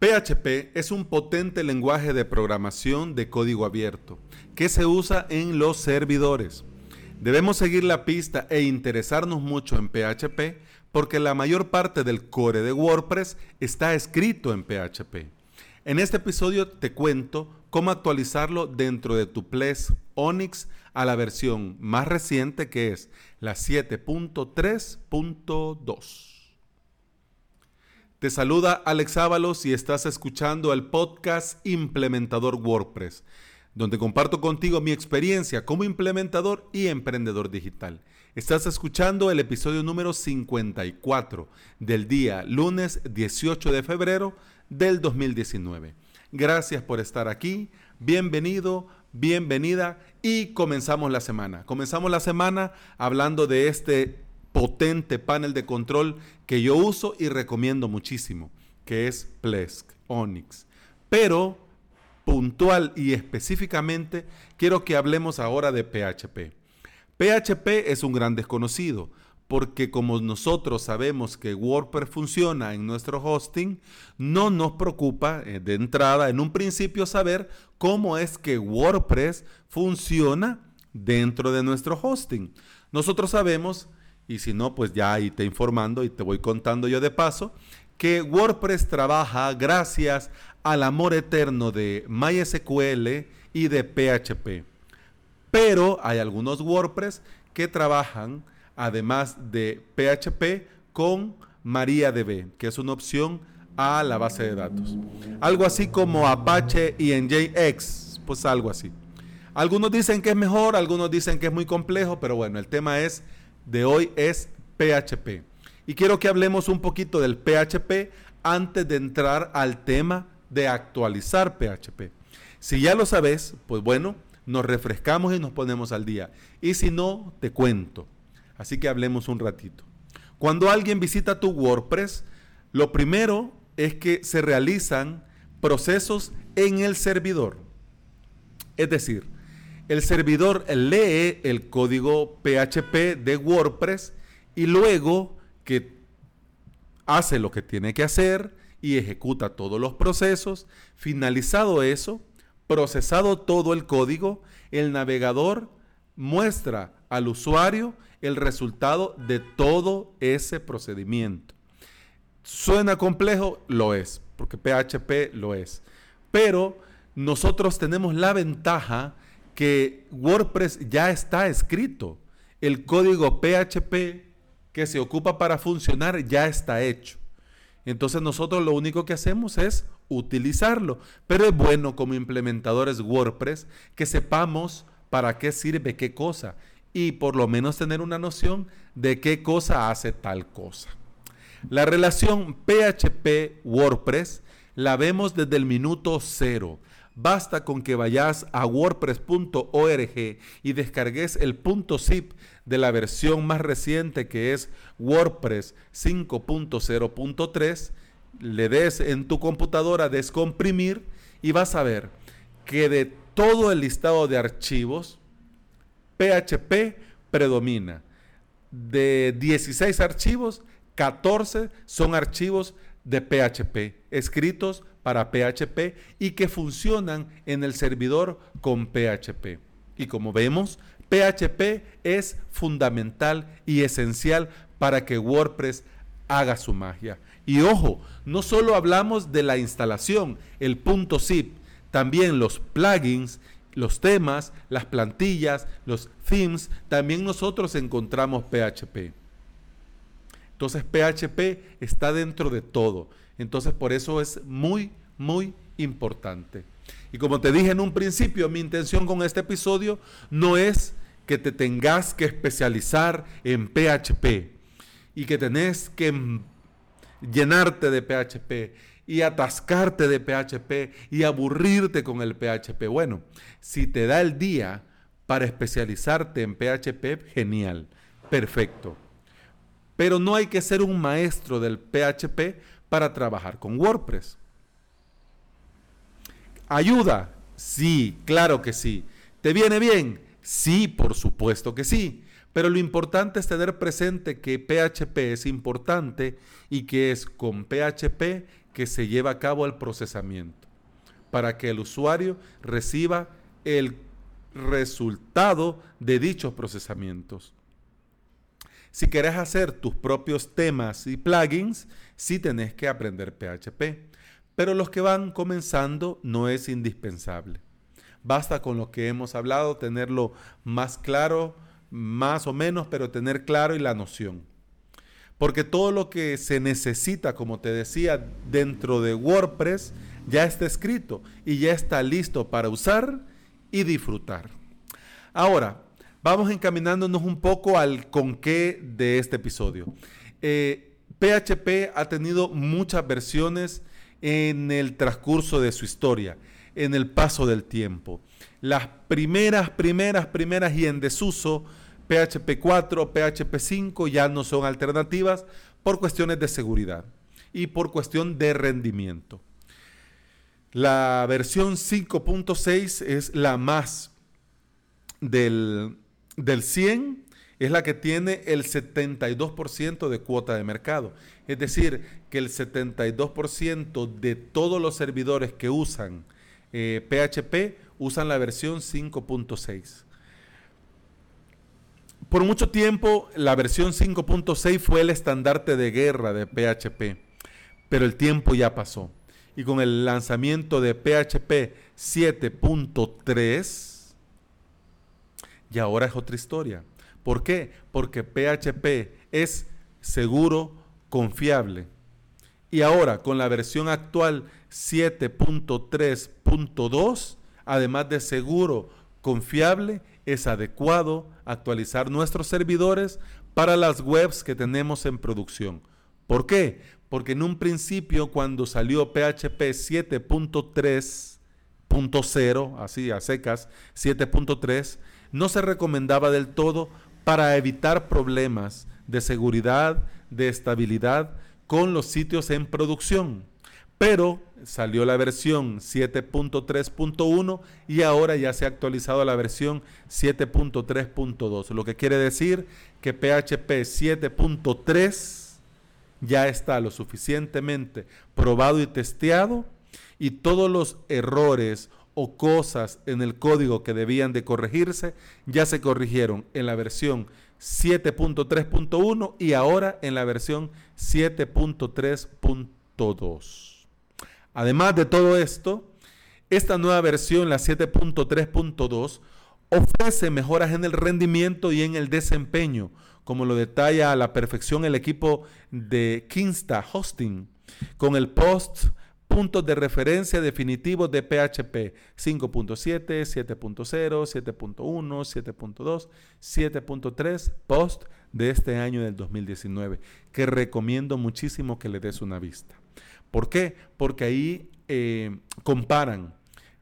PHP es un potente lenguaje de programación de código abierto que se usa en los servidores. Debemos seguir la pista e interesarnos mucho en PHP porque la mayor parte del core de WordPress está escrito en PHP. En este episodio te cuento cómo actualizarlo dentro de tu Ples Onyx a la versión más reciente que es la 7.3.2. Te saluda Alex Ábalos y estás escuchando el podcast Implementador WordPress, donde comparto contigo mi experiencia como implementador y emprendedor digital. Estás escuchando el episodio número 54 del día lunes 18 de febrero del 2019. Gracias por estar aquí, bienvenido, bienvenida y comenzamos la semana. Comenzamos la semana hablando de este potente panel de control que yo uso y recomiendo muchísimo, que es Plesk Onyx. Pero puntual y específicamente quiero que hablemos ahora de PHP. PHP es un gran desconocido porque como nosotros sabemos que WordPress funciona en nuestro hosting, no nos preocupa eh, de entrada en un principio saber cómo es que WordPress funciona dentro de nuestro hosting. Nosotros sabemos y si no, pues ya ahí te informando y te voy contando yo de paso que WordPress trabaja gracias al amor eterno de MySQL y de PHP. Pero hay algunos WordPress que trabajan, además de PHP, con MariaDB, que es una opción a la base de datos. Algo así como Apache y NJX, pues algo así. Algunos dicen que es mejor, algunos dicen que es muy complejo, pero bueno, el tema es de hoy es PHP. Y quiero que hablemos un poquito del PHP antes de entrar al tema de actualizar PHP. Si ya lo sabes, pues bueno, nos refrescamos y nos ponemos al día. Y si no, te cuento. Así que hablemos un ratito. Cuando alguien visita tu WordPress, lo primero es que se realizan procesos en el servidor. Es decir, el servidor lee el código PHP de WordPress y luego que hace lo que tiene que hacer y ejecuta todos los procesos, finalizado eso, procesado todo el código, el navegador muestra al usuario el resultado de todo ese procedimiento. ¿Suena complejo? Lo es, porque PHP lo es. Pero nosotros tenemos la ventaja que WordPress ya está escrito. El código PHP que se ocupa para funcionar ya está hecho. Entonces nosotros lo único que hacemos es utilizarlo. Pero es bueno como implementadores WordPress que sepamos para qué sirve qué cosa y por lo menos tener una noción de qué cosa hace tal cosa. La relación PHP-WordPress la vemos desde el minuto cero. Basta con que vayas a wordpress.org y descargues el punto zip de la versión más reciente que es WordPress 5.0.3, le des en tu computadora descomprimir y vas a ver que de todo el listado de archivos, PHP predomina. De 16 archivos, 14 son archivos de PHP, escritos para PHP y que funcionan en el servidor con PHP. Y como vemos, PHP es fundamental y esencial para que WordPress haga su magia. Y ojo, no solo hablamos de la instalación, el punto zip, también los plugins, los temas, las plantillas, los themes, también nosotros encontramos PHP. Entonces PHP está dentro de todo. Entonces por eso es muy, muy importante. Y como te dije en un principio, mi intención con este episodio no es que te tengas que especializar en PHP y que tenés que llenarte de PHP y atascarte de PHP y aburrirte con el PHP. Bueno, si te da el día para especializarte en PHP, genial, perfecto. Pero no hay que ser un maestro del PHP para trabajar con WordPress. ¿Ayuda? Sí, claro que sí. ¿Te viene bien? Sí, por supuesto que sí. Pero lo importante es tener presente que PHP es importante y que es con PHP que se lleva a cabo el procesamiento para que el usuario reciba el resultado de dichos procesamientos. Si querés hacer tus propios temas y plugins, sí tenés que aprender PHP. Pero los que van comenzando no es indispensable. Basta con lo que hemos hablado, tenerlo más claro, más o menos, pero tener claro y la noción. Porque todo lo que se necesita, como te decía, dentro de WordPress ya está escrito y ya está listo para usar y disfrutar. Ahora, vamos encaminándonos un poco al con qué de este episodio. PHP eh, ha tenido muchas versiones en el transcurso de su historia, en el paso del tiempo. Las primeras, primeras, primeras y en desuso, PHP 4, PHP 5 ya no son alternativas por cuestiones de seguridad y por cuestión de rendimiento. La versión 5.6 es la más del, del 100 es la que tiene el 72% de cuota de mercado. Es decir, que el 72% de todos los servidores que usan PHP eh, usan la versión 5.6. Por mucho tiempo, la versión 5.6 fue el estandarte de guerra de PHP, pero el tiempo ya pasó. Y con el lanzamiento de PHP 7.3, y ahora es otra historia. ¿Por qué? Porque PHP es seguro, confiable. Y ahora con la versión actual 7.3.2, además de seguro, confiable, es adecuado actualizar nuestros servidores para las webs que tenemos en producción. ¿Por qué? Porque en un principio cuando salió PHP 7.3.0, así a secas, 7.3, no se recomendaba del todo para evitar problemas de seguridad, de estabilidad con los sitios en producción. Pero salió la versión 7.3.1 y ahora ya se ha actualizado la versión 7.3.2, lo que quiere decir que PHP 7.3 ya está lo suficientemente probado y testeado y todos los errores o cosas en el código que debían de corregirse ya se corrigieron en la versión 7.3.1 y ahora en la versión 7.3.2. Además de todo esto, esta nueva versión, la 7.3.2, ofrece mejoras en el rendimiento y en el desempeño, como lo detalla a la perfección el equipo de Kinsta Hosting, con el post puntos de referencia definitivos de PHP 5.7, 7.0, 7.1, 7.2, 7.3 post de este año del 2019, que recomiendo muchísimo que le des una vista. ¿Por qué? Porque ahí eh, comparan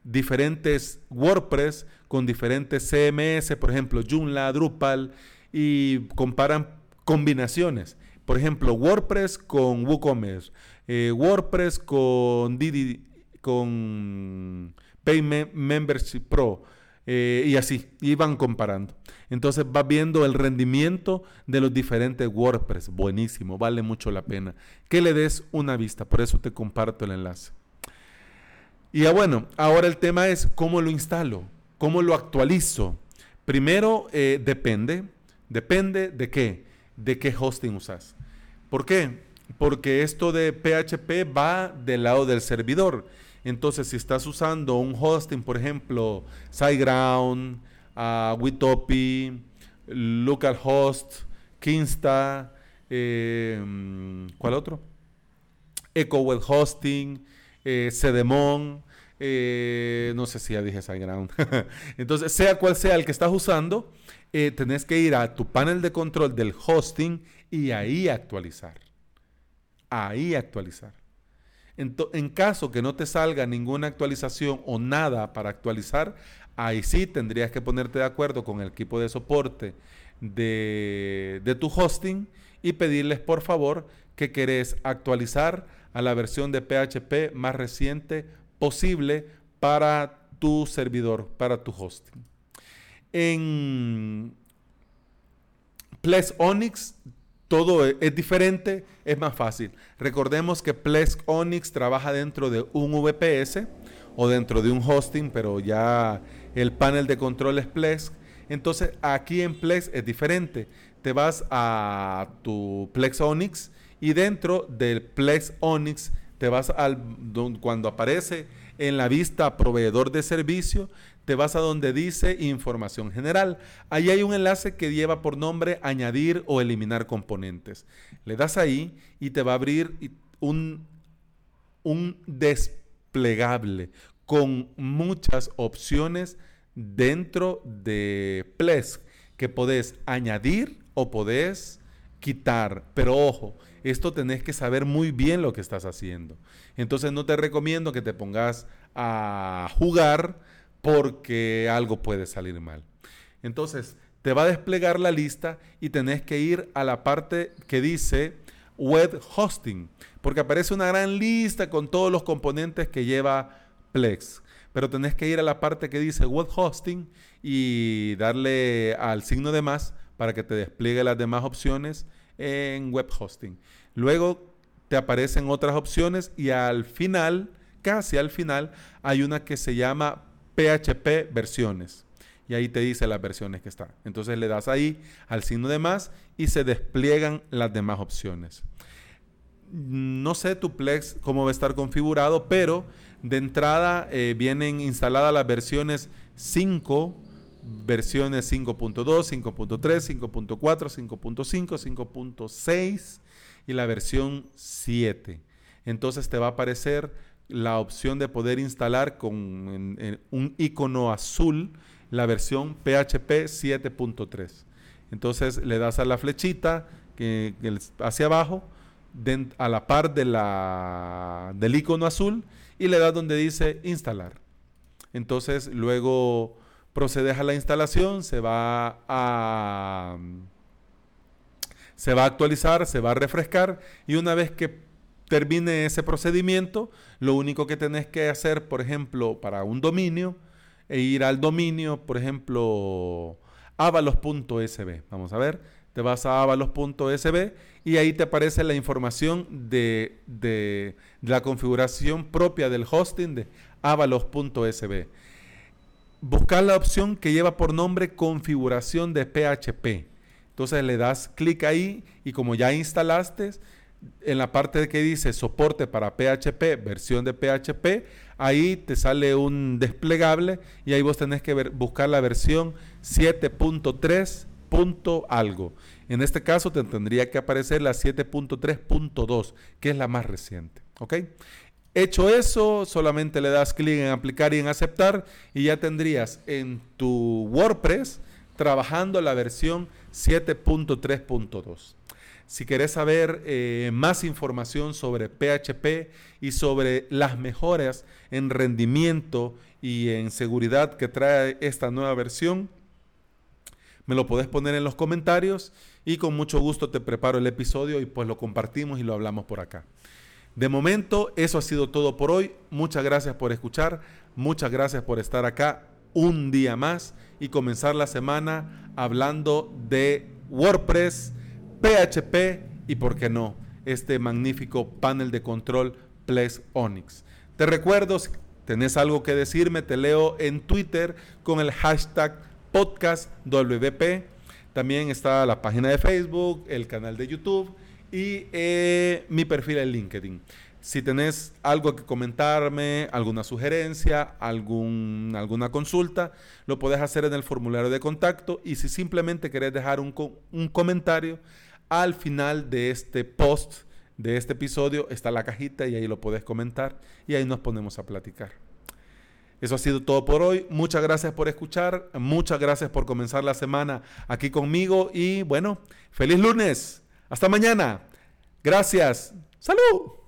diferentes WordPress con diferentes CMS, por ejemplo, Joomla, Drupal, y comparan combinaciones. Por ejemplo, WordPress con WooCommerce, eh, WordPress con Didi, con Pay Membership Pro eh, y así, y van comparando. Entonces vas viendo el rendimiento de los diferentes WordPress, buenísimo, vale mucho la pena que le des una vista, por eso te comparto el enlace. Y ya bueno, ahora el tema es cómo lo instalo, cómo lo actualizo. Primero eh, depende, depende de qué, de qué hosting usas. ¿Por qué? Porque esto de PHP va del lado del servidor. Entonces, si estás usando un hosting, por ejemplo, SiteGround, uh, Witopi, Localhost, Kinsta, eh, ¿cuál otro? EcoWeb Hosting, eh, Cedemon, eh, no sé si ya dije SiteGround. Entonces, sea cual sea el que estás usando, tenés que ir a tu panel de control del hosting y ahí actualizar ahí actualizar. En, caso que no te salga ninguna actualización o nada para actualizar, ahí sí tendrías que ponerte de acuerdo con el equipo de soporte de, tu hosting y pedirles por favor que querés actualizar a la versión de PHP más reciente posible para tu servidor, para tu hosting. En, Plex Onyx, todo e, es diferente, es más fácil. Recordemos que Plex Onyx trabaja dentro de un VPS o dentro de un hosting, pero ya el panel de control es Plex. Entonces aquí en Plex es diferente. Te vas a tu Plex Onyx y dentro del Plex Onyx te vas al cuando aparece en la vista proveedor de servicio, te vas a donde dice información general. Ahí hay un enlace que lleva por nombre añadir o eliminar componentes. Le das ahí y te va a abrir un, un desplegable con muchas opciones dentro de Plesk que podés añadir o podés quitar. Pero ojo, esto tenés que saber muy bien lo que estás haciendo. Entonces no te recomiendo que te pongas a jugar porque algo puede salir mal. Entonces te va a desplegar la lista y tenés que ir a la parte que dice web hosting, porque aparece una gran lista con todos los componentes que lleva Plex. Pero tenés que ir a la parte que dice web hosting y darle al signo de más para que te despliegue las demás opciones en web hosting. Luego te aparecen otras opciones y al final, casi al final, hay una que se llama PHP versiones. Y ahí te dice las versiones que están. Entonces le das ahí al signo de más y se despliegan las demás opciones. No sé tu Plex cómo va a estar configurado, pero de entrada eh, vienen instaladas las versiones 5, versiones 5.2, 5.3, 5.4, 5.5, 5.6 y la versión 7. Entonces te va a aparecer la opción de poder instalar con un icono azul la versión PHP 7.3. Entonces le das a la flechita que, hacia abajo, a la par de la, del icono azul, y le das donde dice instalar. Entonces luego procedes a la instalación, se va a, se va a actualizar, se va a refrescar y una vez que termine ese procedimiento, lo único que tenés que hacer, por ejemplo, para un dominio, e ir al dominio, por ejemplo, avalos.sb. Vamos a ver, te vas a avalos.sb y ahí te aparece la información de, de la configuración propia del hosting de avalos.sb buscar la opción que lleva por nombre configuración de PHP. Entonces le das clic ahí y como ya instalaste, en la parte que dice soporte para PHP, versión de PHP, ahí te sale un desplegable y ahí vos tenés que buscar la versión 7.3. algo. En este caso te tendría que aparecer la 7.3.2, que es la más reciente. Hecho eso, solamente le das clic en aplicar y en aceptar y ya tendrías en tu WordPress trabajando la versión 7.3.2. Si querés saber eh, más información sobre PHP y sobre las mejoras en rendimiento y en seguridad que trae esta nueva versión, me lo podés poner en los comentarios y con mucho gusto te preparo el episodio y pues lo compartimos y lo hablamos por acá. De momento, eso ha sido todo por hoy. Muchas gracias por escuchar. Muchas gracias por estar acá un día más y comenzar la semana hablando de WordPress, PHP y, por qué no, este magnífico panel de control Plex Onyx. Te recuerdo, si tenés algo que decirme, te leo en Twitter con el hashtag podcastwp. También está la página de Facebook, el canal de YouTube y eh, mi perfil en LinkedIn. Si tenés algo que comentarme, alguna sugerencia, algún, alguna consulta, lo podés hacer en el formulario de contacto y si simplemente querés dejar un, un comentario, al final de este post, de este episodio, está la cajita y ahí lo podés comentar y ahí nos ponemos a platicar. Eso ha sido todo por hoy. Muchas gracias por escuchar. Muchas gracias por comenzar la semana aquí conmigo. Y bueno, feliz lunes. Hasta mañana. Gracias. Salud.